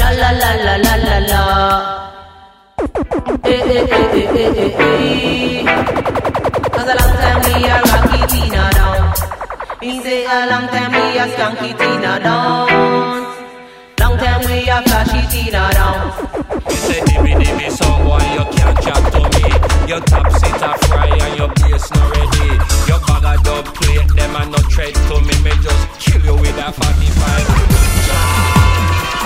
Sha la la la la la la. Eh eh eh eh eh eh eh. Cause a long time we a rocky Tina down. Me say a long time we a skanky Tina down. Long time we a flashy Tina down. You say dimmy dimmy song boy you can't chat to me Your top seat a fry and your bass not ready Your bag a dub plate them a no tread to me Me just kill you with a 45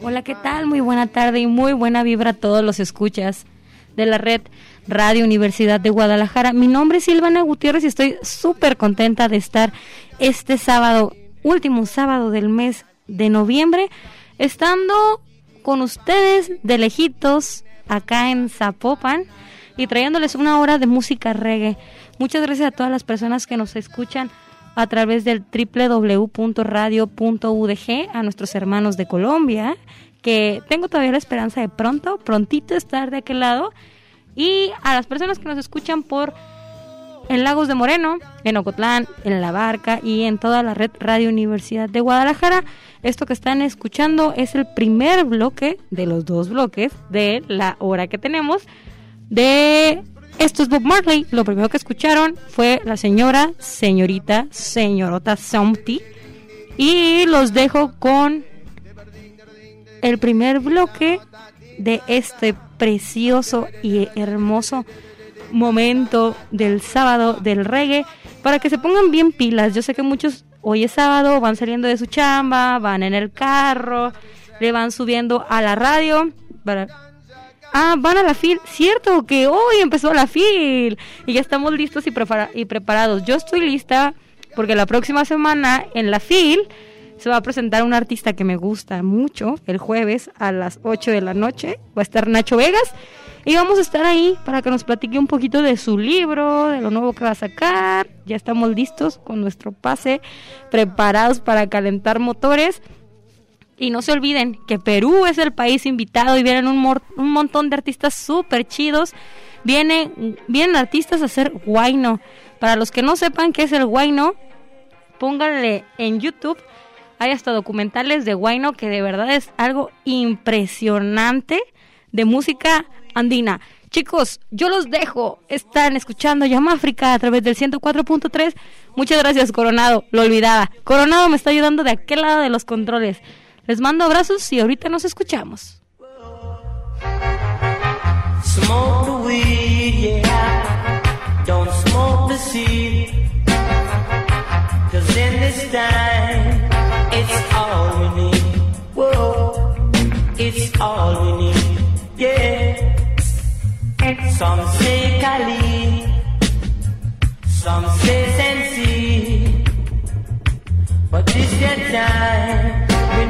Hola, ¿qué tal? Muy buena tarde y muy buena vibra a todos los escuchas de la red Radio Universidad de Guadalajara. Mi nombre es Silvana Gutiérrez y estoy súper contenta de estar este sábado, último sábado del mes de noviembre, estando con ustedes de lejitos acá en Zapopan y trayéndoles una hora de música reggae. Muchas gracias a todas las personas que nos escuchan a través del www.radio.udg, a nuestros hermanos de Colombia, que tengo todavía la esperanza de pronto, prontito estar de aquel lado, y a las personas que nos escuchan por en Lagos de Moreno, en Ocotlán, en La Barca y en toda la red Radio Universidad de Guadalajara. Esto que están escuchando es el primer bloque de los dos bloques de la hora que tenemos de esto es Bob Marley. Lo primero que escucharon fue la señora, señorita, señorota Somty. Y los dejo con el primer bloque de este precioso y hermoso momento del sábado del reggae para que se pongan bien pilas. Yo sé que muchos hoy es sábado, van saliendo de su chamba, van en el carro, le van subiendo a la radio. Para... Ah, van a la FIL. Cierto que hoy empezó la FIL y ya estamos listos y, prepara y preparados. Yo estoy lista porque la próxima semana en la FIL se va a presentar un artista que me gusta mucho el jueves a las 8 de la noche. Va a estar Nacho Vegas. Y vamos a estar ahí para que nos platique un poquito de su libro, de lo nuevo que va a sacar. Ya estamos listos con nuestro pase, preparados para calentar motores. Y no se olviden que Perú es el país invitado y vienen un, un montón de artistas súper chidos. Vienen, vienen artistas a hacer guayno. Para los que no sepan qué es el guayno, pónganle en YouTube. Hay hasta documentales de guayno que de verdad es algo impresionante de música andina. Chicos, yo los dejo. Están escuchando Llama África a través del 104.3. Muchas gracias, Coronado. Lo olvidaba. Coronado me está ayudando de aquel lado de los controles. Les mando abrazos y ahorita nos escuchamos. Smoke the weed, yeah. Don't smoke the seed. Cause in this time, it's all we need. Whoa, it's all we need, yeah. Some say Cali, some say Sensi. But this your time,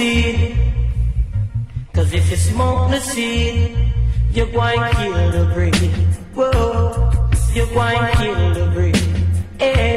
seed. Cause if you smoke the seed, you're going to kill the breed. Whoa, you're going to kill the breed. Yeah.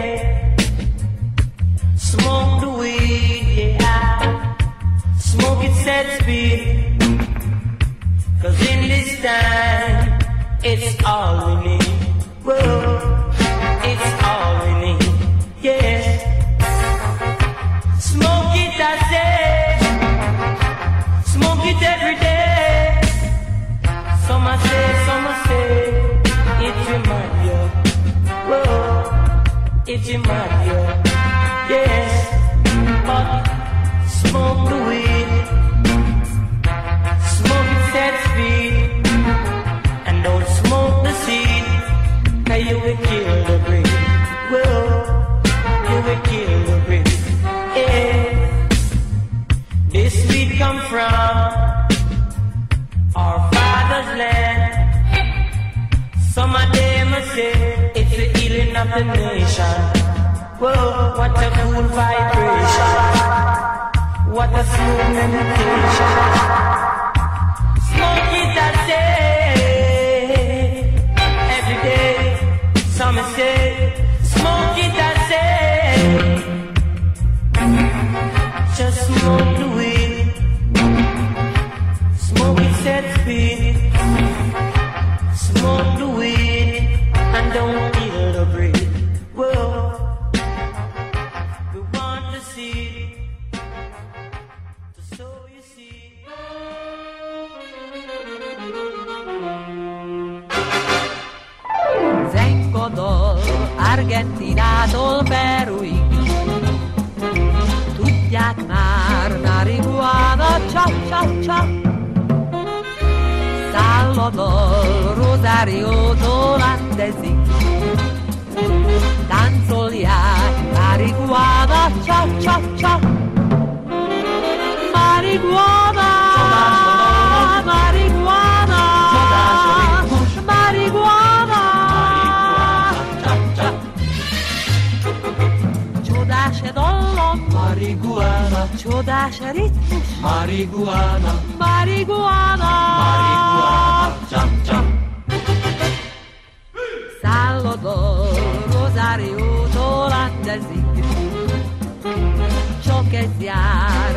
Salvador, Rosáriótól Andesig Táncolják, marihuana, csa, csa, csa Marihuana, marihuana, marihuana, Csodás dallam, Marihuana, csodás ritmus, marihuana, marihuana, marihuana, chop Csak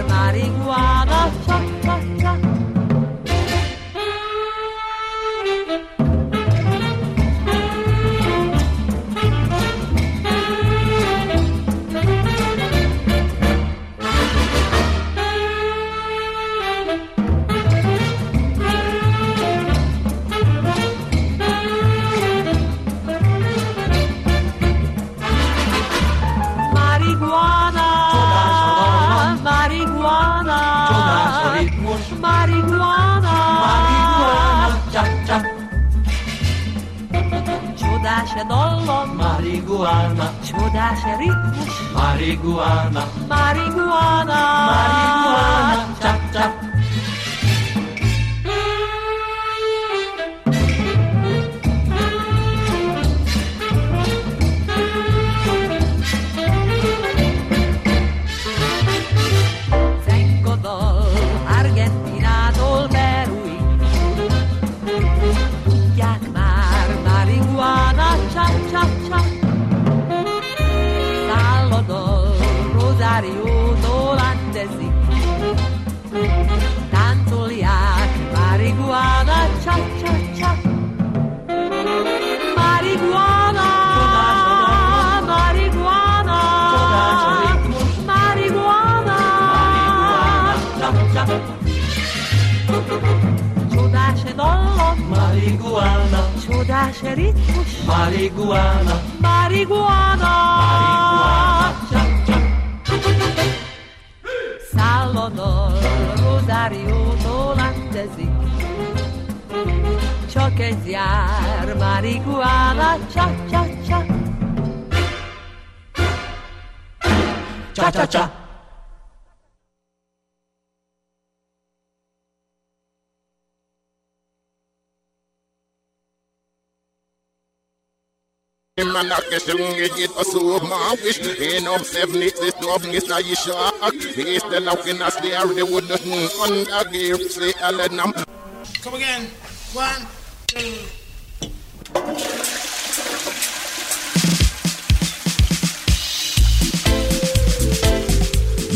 dasze dollo, marihuana. Čo daše rytmus, marihuana. Marihuana, marihuana, čap čap más ritmus. Marihuana. Marihuana. Szállodol, Rosáriótól lentezik. Csak egy jár, marihuana, csak, csak, csak. Cha-cha-cha. Cha cha. Man a geschwungen geht a so magisch En om seven it is dove is a yishak Is the looking as they are the wood under give say alenam Come again. One, two.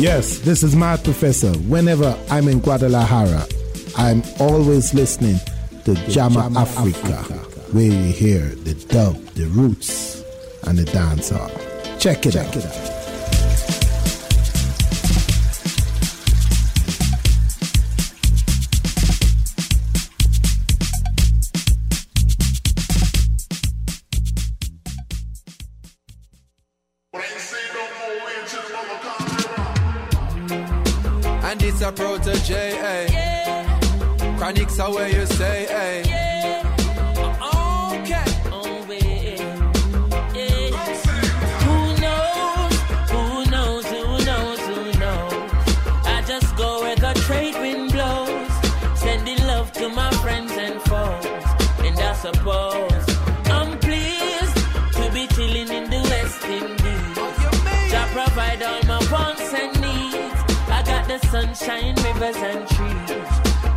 Yes, this is my professor. Whenever I'm in Guadalajara, I'm always listening to Jamáfrica, where you hear the dub, the roots, and the dancehall. Check it Check out. It out. And it's a protege, eh? Yeah. Chronics are where you say, eh? Sunshine, rivers and trees,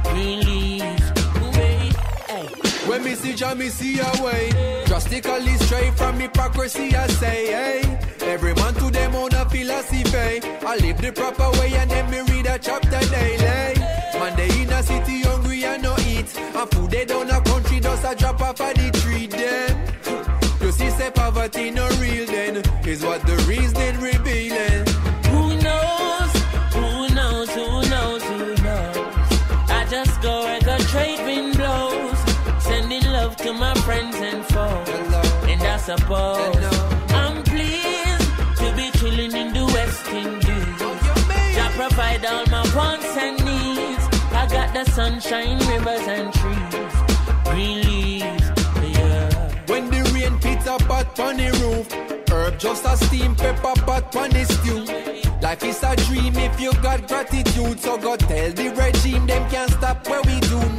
green leaves. Wait, hey. When me see Jah, me see a way. Drastically straight from hypocrisy, I say, hey. Every man to them own a philosophy. I live the proper way and then me read a chapter daily. Man, they in a city hungry and no eat. And food they down a country does a drop off of the tree them. You see, say poverty no real then. Is what the reason revealing. My friends and foes. And I suppose I'm pleased to be chilling in the West Indies. Jah provide all my wants and needs. I got the sunshine, rivers and trees, green leaves. Yeah. When the rain pits a pot the roof, herb just a steam pepper pot on the stew. Life is a dream if you got gratitude, so go tell the regime them can't stop where we do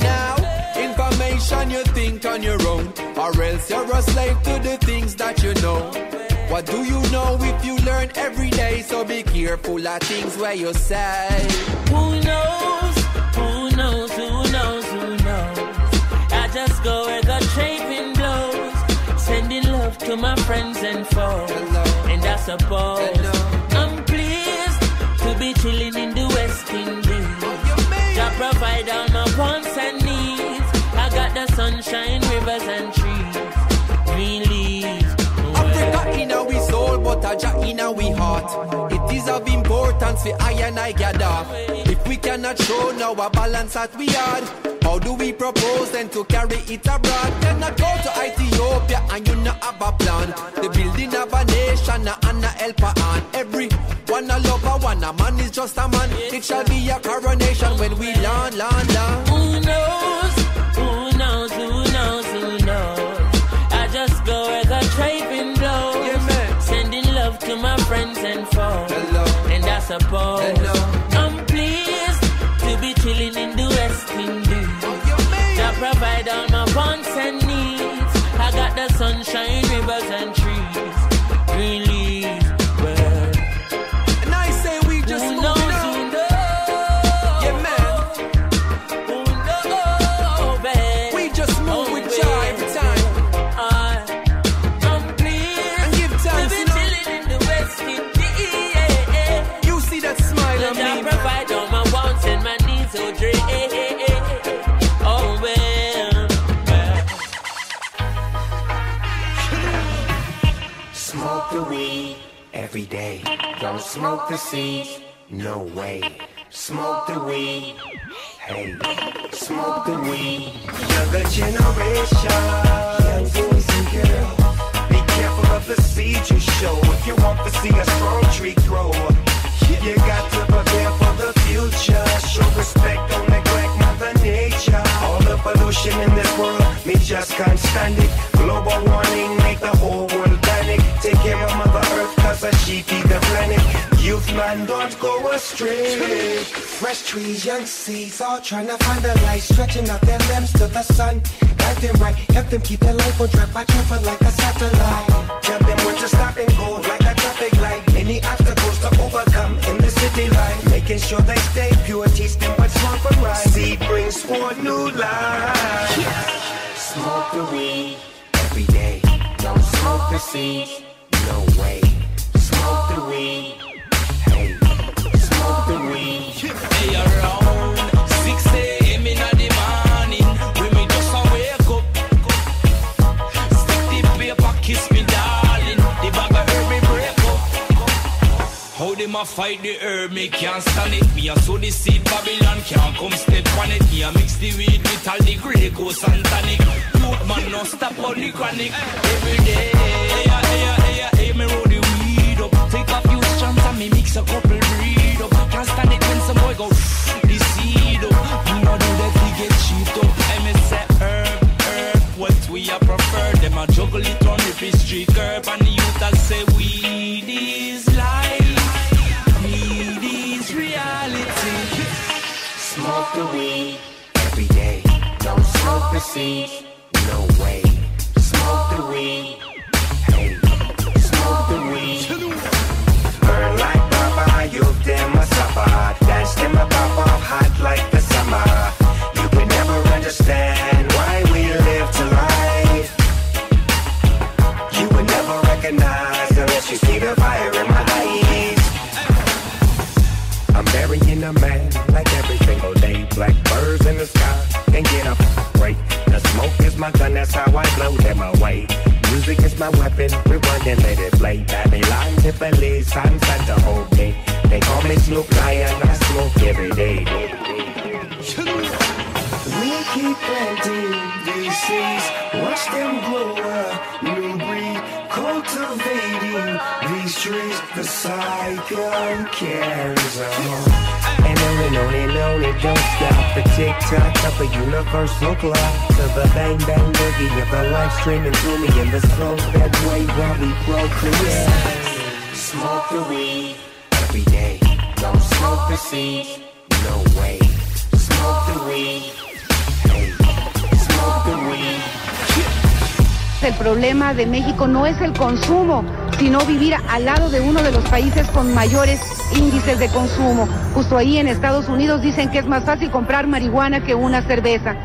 Information you think on your own, or else you're a slave to the things that you know. What do you know if you learn every day? So be careful of things where you say. Who knows? Who knows? Who knows? Who knows? I just go where the trade wind blows, sending love to my friends and foes. And I suppose I'm pleased to be chilling in the West Indies. Jah provide in our heart. It is of importance for I and I gather. If we cannot show now a balance that we are, how do we propose then to carry it abroad? Cannot go to Ethiopia and you not have a plan. The building of a nation and a helper on every one a lover, one a man is just a man. It shall be a coronation when we land, land, And I smoke the seeds, no way. Smoke the weed, hey. Smoke the weed. Younger generation, young boys and girls. Be careful of the seeds you show if you want to see a strong tree grow. You got to prepare for the future. Show respect, don't neglect Mother Nature. All the pollution in this world, me just can't stand it. Global warming make the whole world panic. Take care of Mother Cause she feed the planet. Youth man, don't go astray. Fresh trees, young seeds, all trying to find the light, stretching out their limbs to the sun. Guide them right, help them keep their life on track, out for like a satellite. Tell them when to stop and go, like a traffic light. Any obstacles to overcome in the city life. Making sure they stay pure, teach them what's wrong from right. Seed brings forth new life. Smoke the weed every day. Don't smoke the seeds, weed. Smoke the weed. Around 6 a.m. the morning, me just a wake up. Stick the paper, kiss me, darling. The bag me break up. How them a fight the herb, me can't stand it. Me a sow the seed, Babylon can't come step on it. Me a mix the weed with all the Grey Goose and tonic. Youth man, no stop all the chronic. Every day, hey, hey, Take a few strands and me mix a couple breed up. Can't stand it when some boy go this seed up. You know do that we get cheaped up. MSA herb, herb, what we a prefer. Them a juggle it on every street curb and the youth a say weed is life, weed is reality. Smoke the weed every day. Don't smoke the seed, no way. Smoke the weed. Hot like the summer. You can never understand why we live to life. You would never recognize unless you see the fire in my eyes. I'm burying a man like every single day. Black birds in the sky can get a break. The smoke is my gun, that's how I blow them away. Music is my weapon, rewind and let it play. Babylon, Tiffany, sunset the whole day. They call me Snoop Lion, I smoke every day. We keep planting these seeds, watch them grow up, new breed, cultivating these trees. The cycle carries on. And on and on and on, it don't stop. The tick tock of a universal clock. To the bang bang boogie of the life streaming through me in the slow that way while we procreate. Smoke the weed every day. Don't El problema de México no es el consumo, sino vivir al lado de uno de los países con mayores índices de consumo. Justo ahí en Estados Unidos dicen que es más fácil comprar marihuana que una cerveza.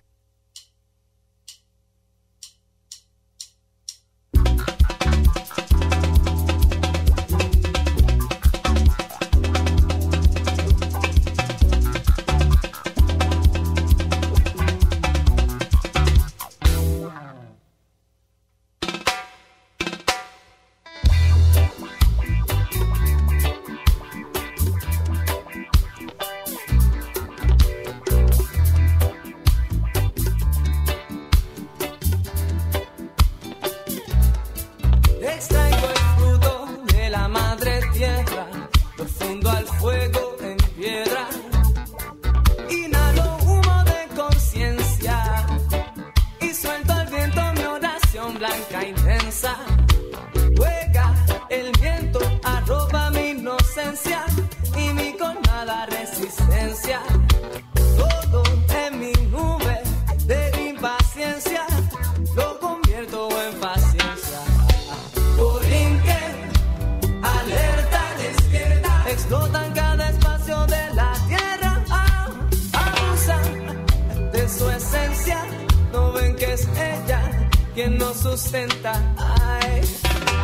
Su esencia. No ven que es ella quien nos sustenta. Ay,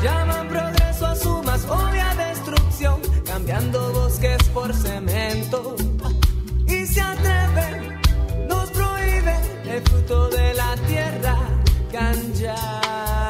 llaman progreso a su más obvia destrucción. Cambiando bosques por cemento. Y se atreven, nos prohíben el fruto de la tierra. Ganja.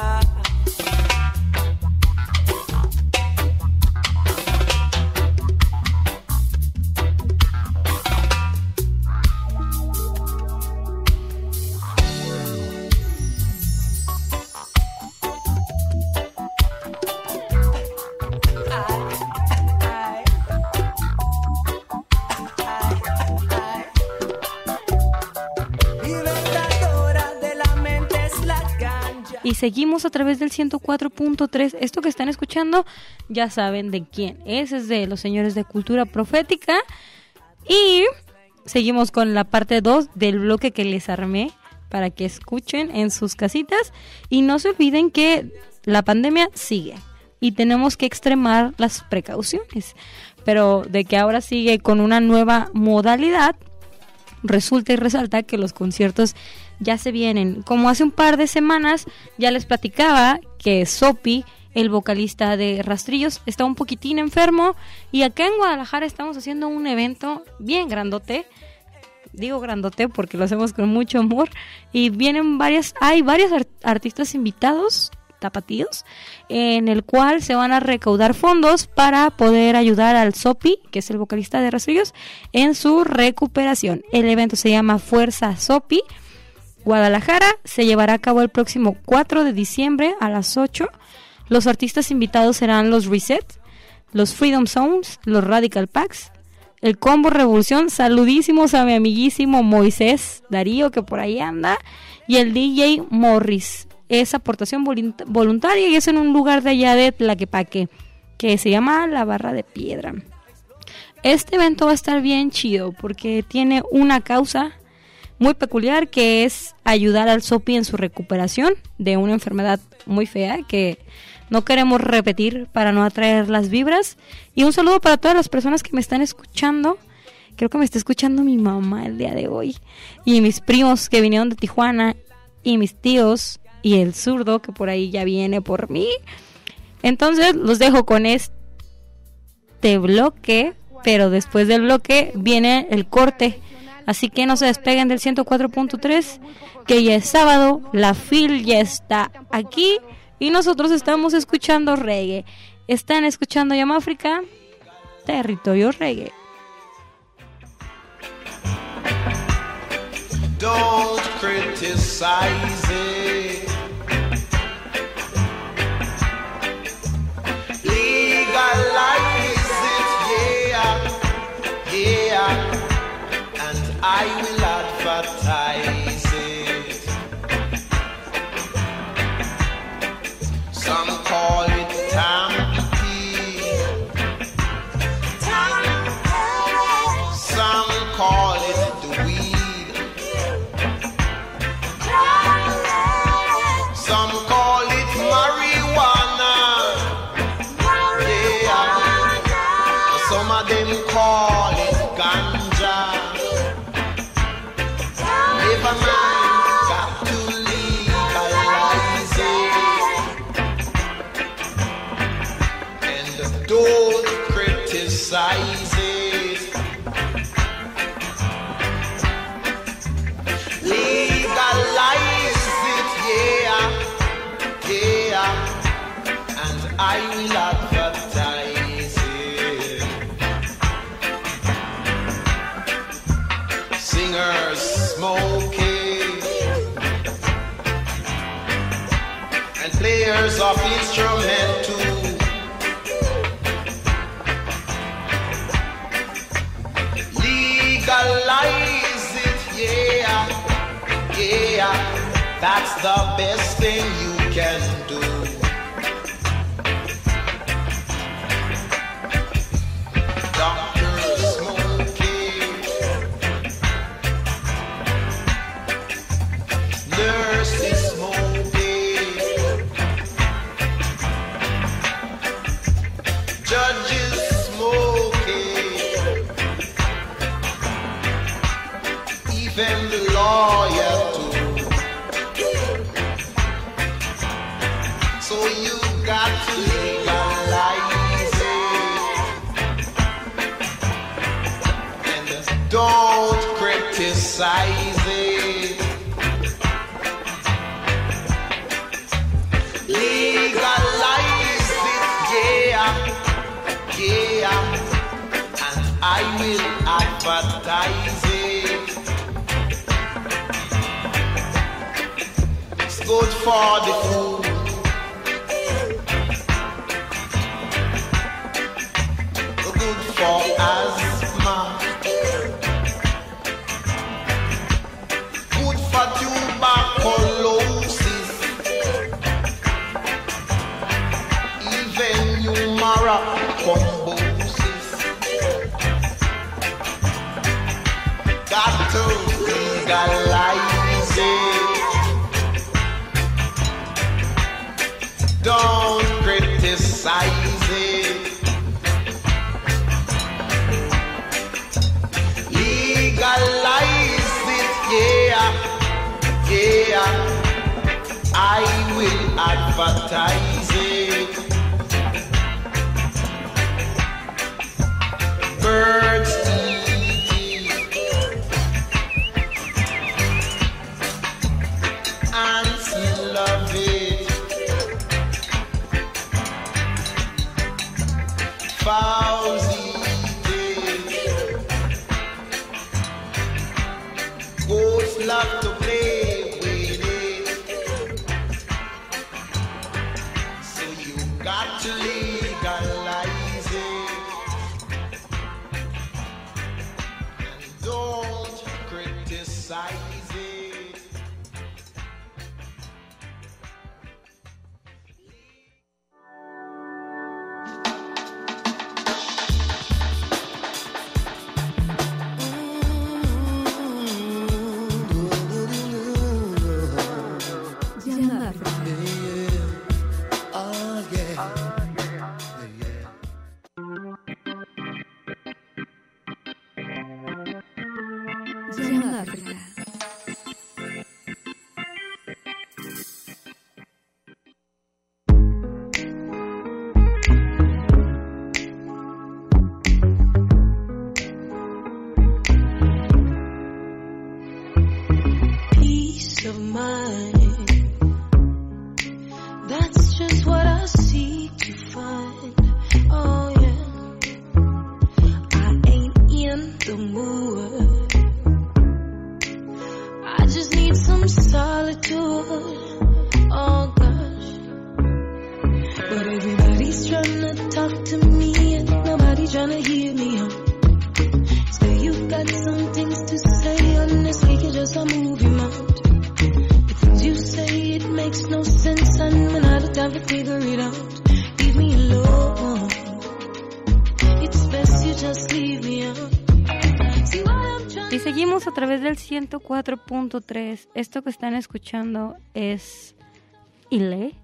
Seguimos a través del 104.3. Esto que están escuchando, ya saben de quién es. Es de los señores de Cultura Profética. Y seguimos con la parte 2 del bloque que les armé para que escuchen en sus casitas. Y no se olviden que la pandemia sigue y tenemos que extremar las precauciones. Pero de que ahora sigue con una nueva modalidad, resulta y resalta que los conciertos ya se vienen. Como hace un par de semanas ya les platicaba que Sopi, el vocalista de Rastrillos, está un poquitín enfermo y acá en Guadalajara estamos haciendo un evento bien grandote. Digo grandote porque lo hacemos con mucho amor y vienen varias, hay varios ar- artistas invitados tapatíos en el cual se van a recaudar fondos para poder ayudar al Sopi, que es el vocalista de Rastrillos, en su recuperación. El evento se llama Fuerza Sopi. Guadalajara se llevará a cabo el próximo 4 de diciembre a las 8. Los artistas invitados serán los Reset, los Freedom Zones, los Radical Packs, el Combo Revolución. Saludísimos a mi amiguísimo Moisés Darío, que por ahí anda, y el DJ Morris. es aportación volunta- voluntaria y es en un lugar de allá de Tlaquepaque que se llama La Barra de Piedra. Este evento va a estar bien chido porque tiene una causa muy peculiar que es ayudar al Sopi en su recuperación de una enfermedad muy fea que no queremos repetir para no atraer las vibras. Y un saludo para todas las personas que me están escuchando. Creo que me está escuchando mi mamá el día de hoy. Y mis primos que vinieron de Tijuana. Y mis tíos. Y el zurdo que por ahí ya viene por mí. Entonces los dejo con este bloque. Pero después del bloque viene el corte. Así que no se despeguen del 104.3. Que ya es sábado. La fil ya está aquí. Y nosotros estamos escuchando reggae. Están escuchando Yamáfrica. Territorio reggae. I will That's the best thing you can do. Smoking, judges smoking. even the It's good for the food. Good for asthma. Legalize it. Don't criticize it. Legalize it, yeah, yeah. I will advertise it. Birds 4.3. Esto que están escuchando es Ile.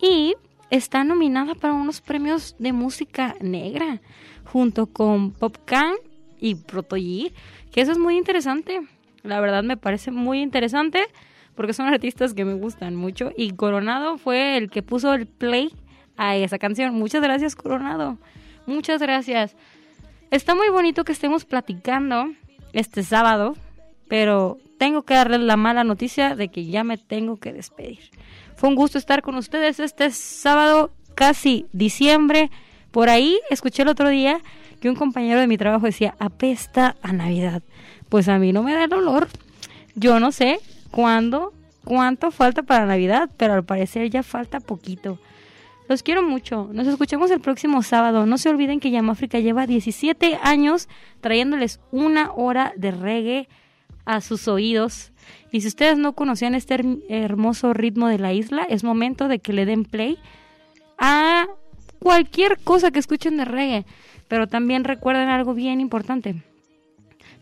Y está nominada para unos premios de música negra, junto con Popcan y Protoyi, que eso es muy interesante. La verdad me parece muy interesante porque son artistas que me gustan mucho. Y Coronado fue el que puso el play a esa canción. Muchas gracias, Coronado. Muchas gracias. Está muy bonito que estemos platicando este sábado pero tengo que darles la mala noticia de que ya me tengo que despedir. Fue un gusto estar con ustedes este sábado, casi diciembre. Por ahí escuché el otro día que un compañero de mi trabajo decía, apesta a Navidad. Pues a mí no me da el olor. Yo no sé cuándo, cuánto falta para Navidad, pero al parecer ya falta poquito. Los quiero mucho. Nos escuchamos el próximo sábado. No se olviden que Yamáfrica lleva 17 años trayéndoles una hora de reggae a sus oídos. Y si ustedes no conocían este her- hermoso ritmo de la isla, es momento de que le den play a cualquier cosa que escuchen de reggae. Pero también recuerden algo bien importante.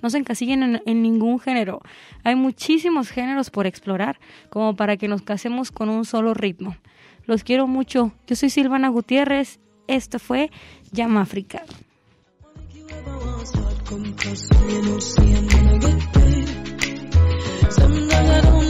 No se encasillen en, en ningún género. Hay muchísimos géneros por explorar, como para que nos casemos con un solo ritmo. Los quiero mucho. Yo soy Silvana Gutiérrez. Esto fue Llama África. Sometimes I don't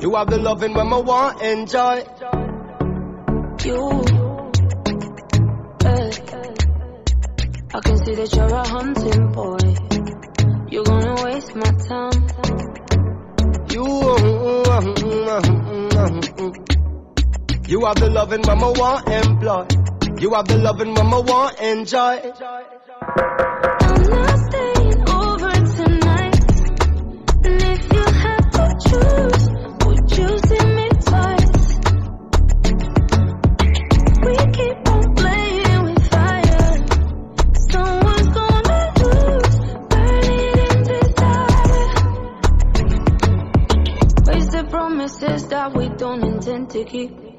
You have the loving when I want enjoy. You, eh, eh, eh. I can see that you're a hunting boy. You're gonna waste my time. You, mm, mm, mm, you have the loving when I want employ. You have the loving when I want enjoy. 嘿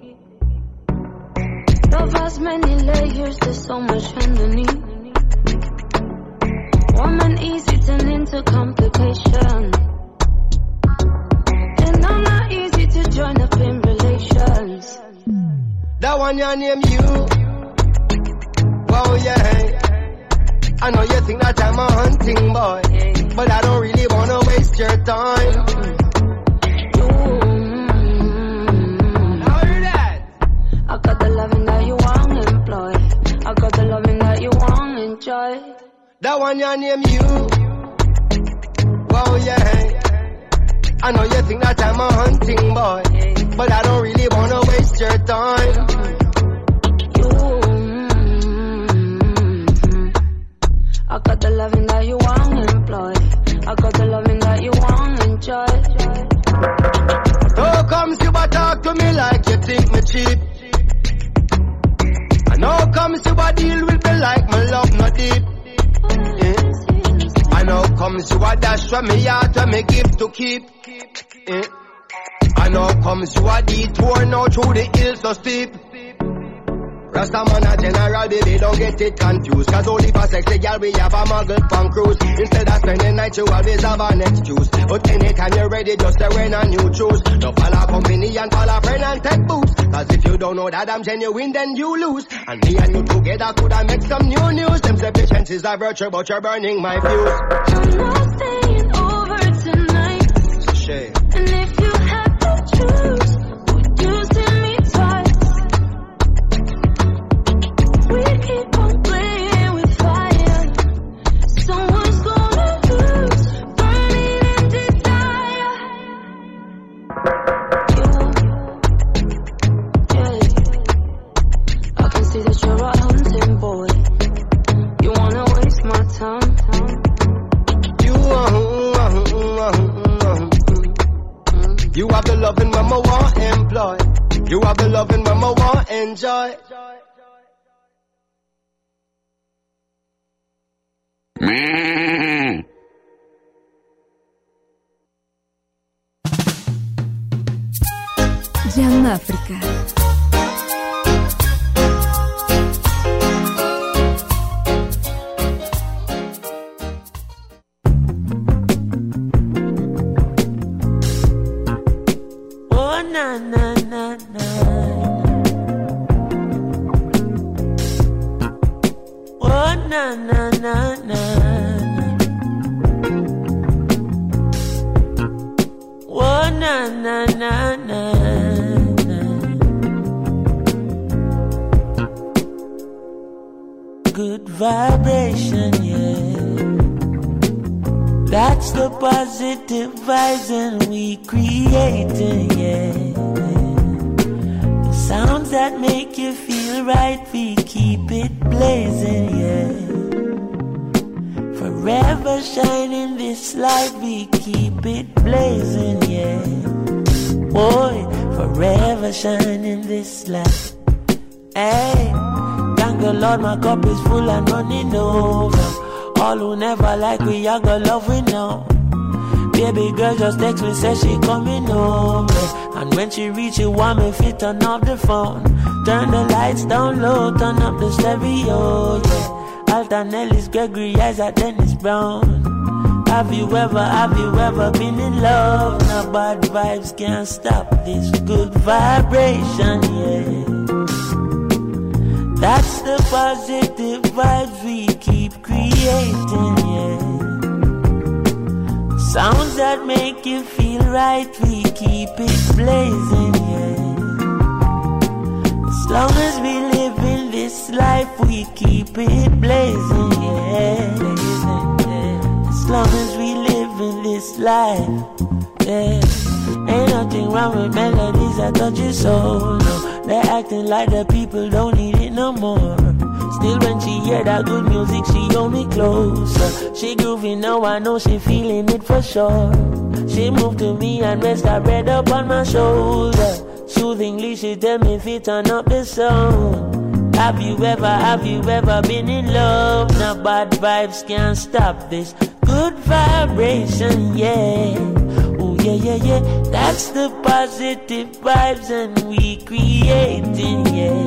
me heart when me give to keep? Eh? And how comes you a detour now through the hills so steep? Rasta man a general, baby, don't get it confused. Cause only for sexy gal we have a muggle punk cruise. Instead of spending night, you always have an excuse. But anytime you're ready, just to wear a new shoes. Don't follow company and follow friend and take boots. Cause if you don't know that I'm genuine, then you lose. And me and you together coulda make some new news. Them say patience is a virtue, but you're burning my fuse. It's enjoy. Jamáfrica. Oh na na na na. Na na na na. Oh na na na na. Good vibration, yeah. That's the positive vibes and we creating, yeah. The sounds that make you feel right, we keep it blazing, yeah. Forever shining this light, we keep it blazing, yeah. Boy, forever shining this light. Hey, thank the Lord, my cup is full and running over. All who never like we, I got love we know. Baby girl just text me, say she coming home. yeah. And when she reach it, want me fit turn off the phone. Turn the lights down low, turn up the stereo, yeah. Alton Ellis, Gregory Isaac, Dennis Brown. Have you ever, have you ever been in love? Now bad vibes can't stop this good vibration, yeah. That's the positive vibes we keep creating, yeah. Sounds that make you feel right, we keep it blazing, yeah. As long as we live in this life, we keep it blazing, yeah. As long as we live in this life, yeah. Ain't nothing wrong with melodies that touch your soul, no. They're acting like the people don't need it no more. Still when she hear that good music, she hold me closer. She groovy now, I know she feeling it for sure. She moved to me and rest her head up on my shoulder. Soothingly, she tell me if it turn up the sound. Have you ever, have you ever been in love? Now bad vibes can't stop this good vibration, yeah. Oh yeah, yeah, yeah. That's the positive vibes and we creating, yeah.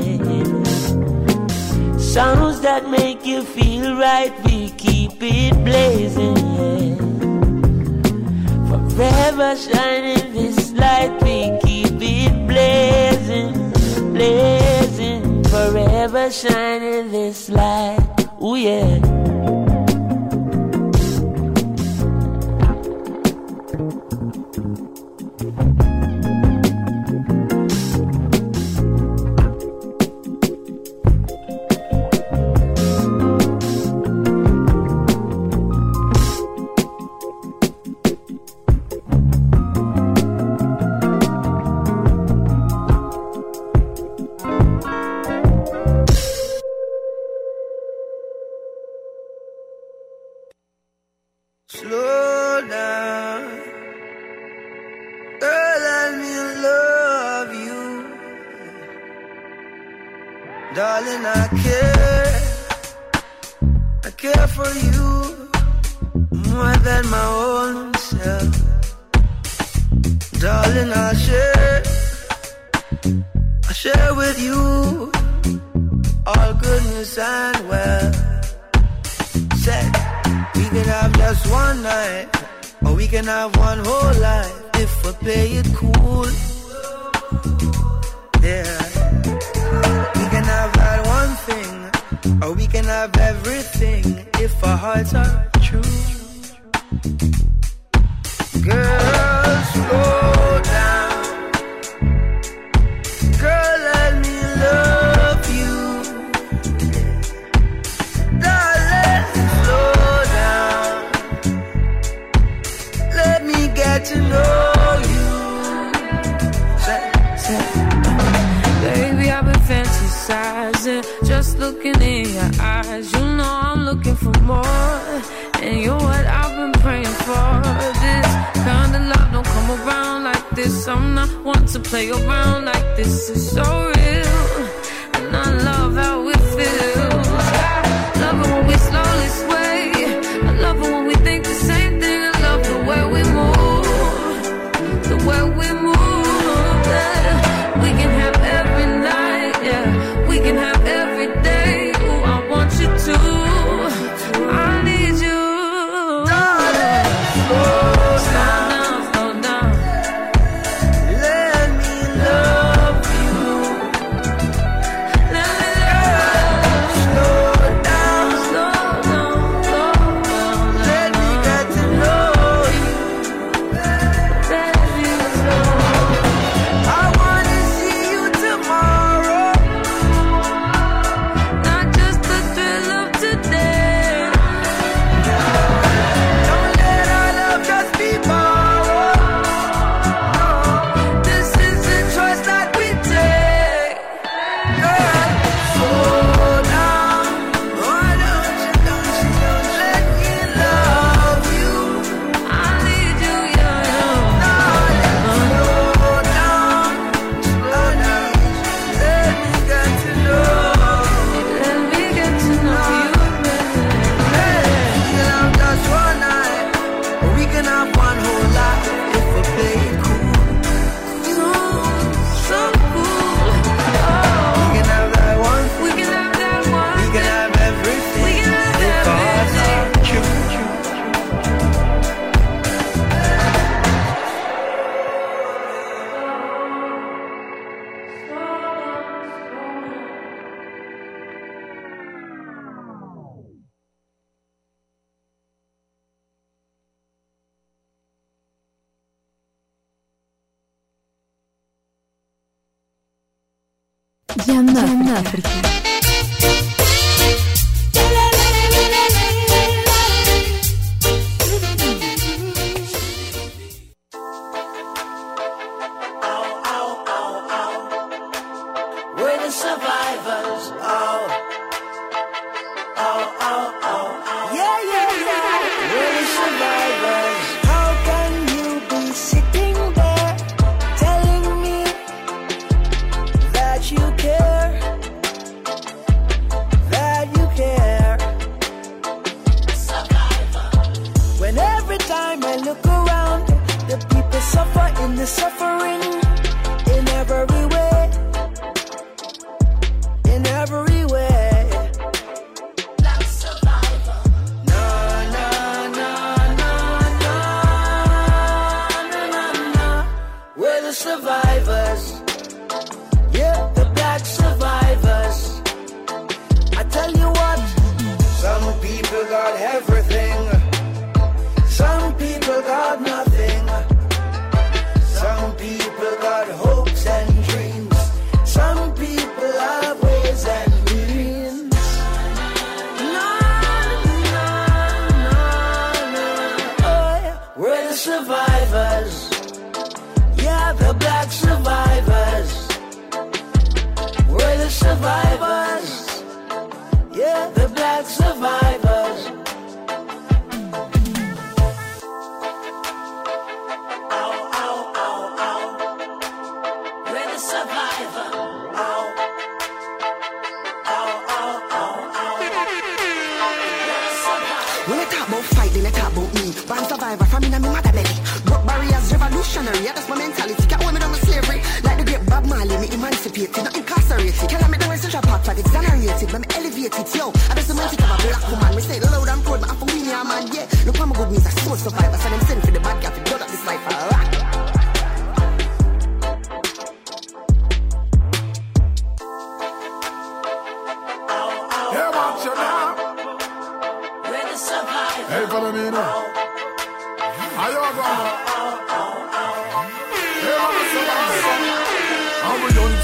Sounds that make you feel right, we keep it blazing, yeah. Forever shining this light, we keep it blazing, blazing forever shining this light. Ooh, yeah. I'm not one to play around like this. Is so real. Океан Африки.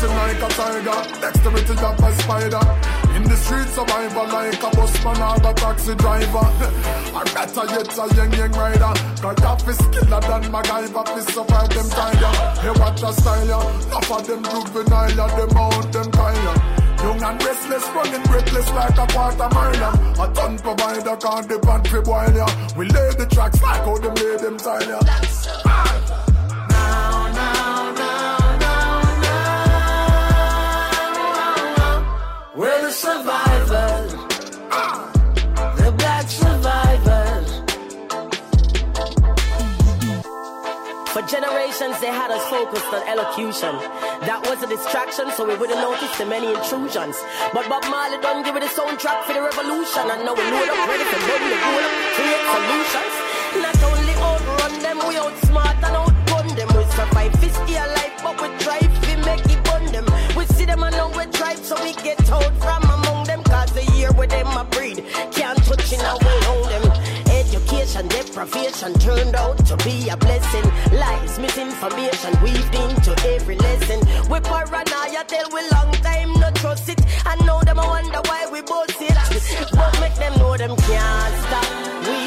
Hunting like a tiger, dexterity up a spider. In the streets, survivor like a busman or a taxi driver. I better yet a young young rider. Gaddafi skiller than MacGyver fi survive them tiger. Hey, watch a style ya. Enough of them juvenile, ya, them out them kaya. Young and restless, running breathless like a quarter mile. A ton provider can't depend for boil ya. We lay the tracks like how them lay them tile ya. Survivors. The black survivors. For generations, they had us focused on elocution. That was a distraction, so we wouldn't notice the many intrusions. But Bob Marley done give it a soundtrack for the revolution. And now we load up, ready to run the roll up, create solutions. Not only outrun them, we outsmart and outgun them. We survive, we stay alive, but we try them now we tribe, so we get out from among them. Cause the year with them a breed, can't touch in our way on them. Education, deprivation turned out to be a blessing. Lies, misinformation weaved into every lesson. We paranoia till we long time not trust it. And now them a wonder why we both it. But make them know them can't stop we.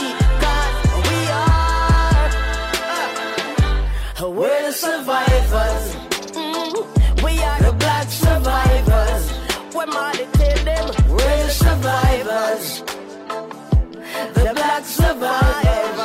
Cause we are. uh, we're the survivors. Survivors.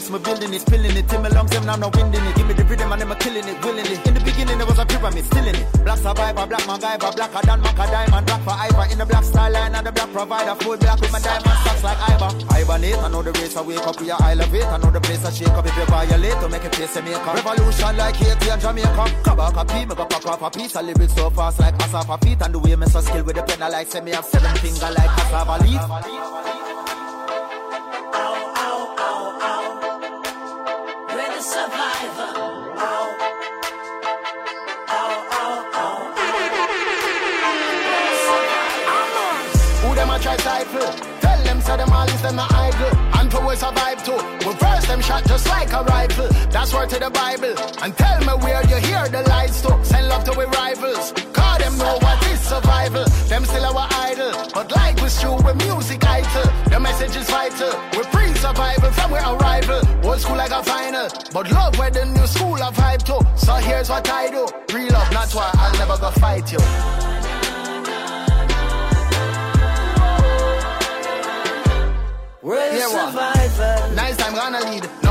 Lyrics, my building it, spilling it. Till my lungs, I'm not winding it. Give me the rhythm and a killing it, willingly. In the beginning, there was a pyramid, still in it. Black survivor, black MacGyver, blacker than Mac a diamond, black for Ivor. In the black style line and the black provider, full black with my diamond stocks like Ivor. Hibernate, I know the race, I wake up, we are it. I know the place, I shake up if you violate to make a place, I make a revolution like Haiti and Jamaica. Kabak a P, me go pack off a piece. I lyrics so fast like Asafa feet. And the way me so skill with the pen, I like say me have seven finger like cassava leaf. Stifle? Tell them say them all is them not idle. And to we survive too. We first them shot just like a rifle. That's word to the Bible. And tell me where you hear the lies to. Send love to we rivals. Cause them know what is survival. Them still our idol. But like we true, we music idol. The message is vital. We pre-survival from our arrival. Old school like a final. But love where the new school a vibe to. So here's what I do. Real love, not why I'll never go fight you.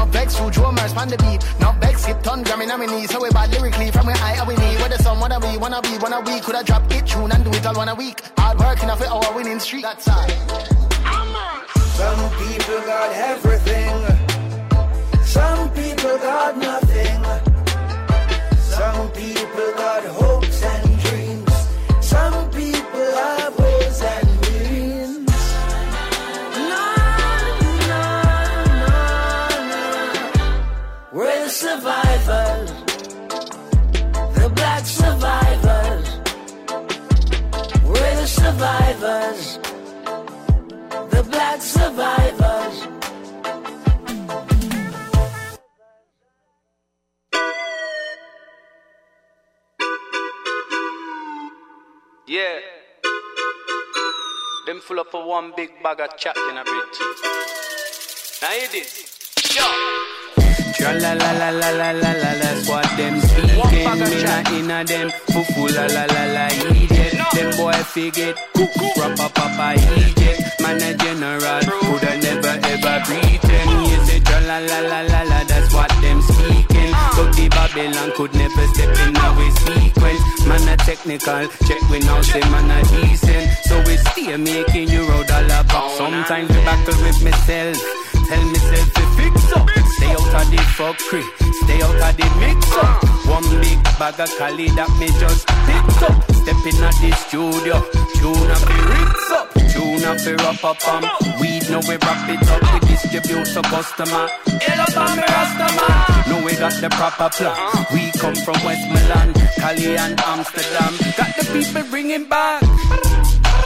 No vex, who drummers on the beat. Not vex, hit ton, gramming on my knees. So we bad lyrically from where I are we need. Where the sun wanna be, wanna be, wanna be. Could I drop it tune and do it all one a week? Hard work enough for our winning streak. That's all. Some people got everything. Some people got nothing. Survivors. The black survivors. Yeah. Them full up of one big bag of chat in a bridge. Now hear this. Yo. Tra la la la la la la la, that's what them speaking. Me not inna them, foo foo la la la la, idiot. Them boy figure, proper papa idiot. Man a general, coulda never ever. You say tra la la la la la, that's what them speaking. So the Babylon could never step in our sequence. Man a technical, check we now say man a decent. So we stay making road all about. Sometimes we battle with myself. Tell myself to fix up. Stay out of the fuckery. Stay out of the mix up. One big bag of Cali that me just picked up. Step in at the studio. Tune up the rips up. Tune up the wrap up um. Weed now we wrap it up. We distribute to customer. Hell up on me Rastaman. No we got the proper plan. We come from West Milan, Cali and Amsterdam. Got the people bringing back.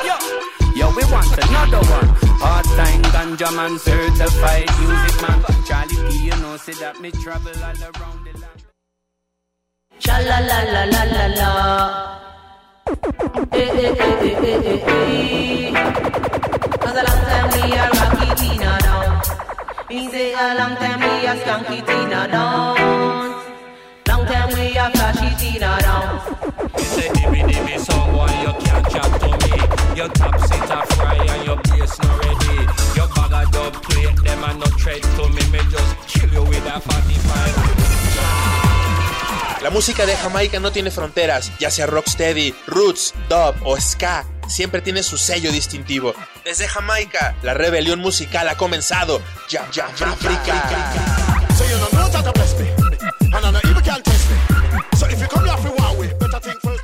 Yo. Yo, we want another one. Part-time ganja man, certified music man. Charlie P, you know, say that me travel all around the land. Sha la la la la la la. Eh eh eh eh eh eh eh. Cause a long time we a rocky Tina down. Me say a long time we a skanky Tina down. Long time we a flashy Tina down. You say dimmy dimmy someone you can't chat to me. Your top sit a fry and your place no ready. Your bag a dub plate, them a no tread to me. Me just kill you with a 45. La música de Jamaica no tiene fronteras, ya sea rocksteady, roots, dub o ska, siempre tiene su sello distintivo. Desde Jamaica, la rebelión musical ha comenzado. Ya, ya, ya, África. So you don't know that I'm. So if you come here for one way, better think first.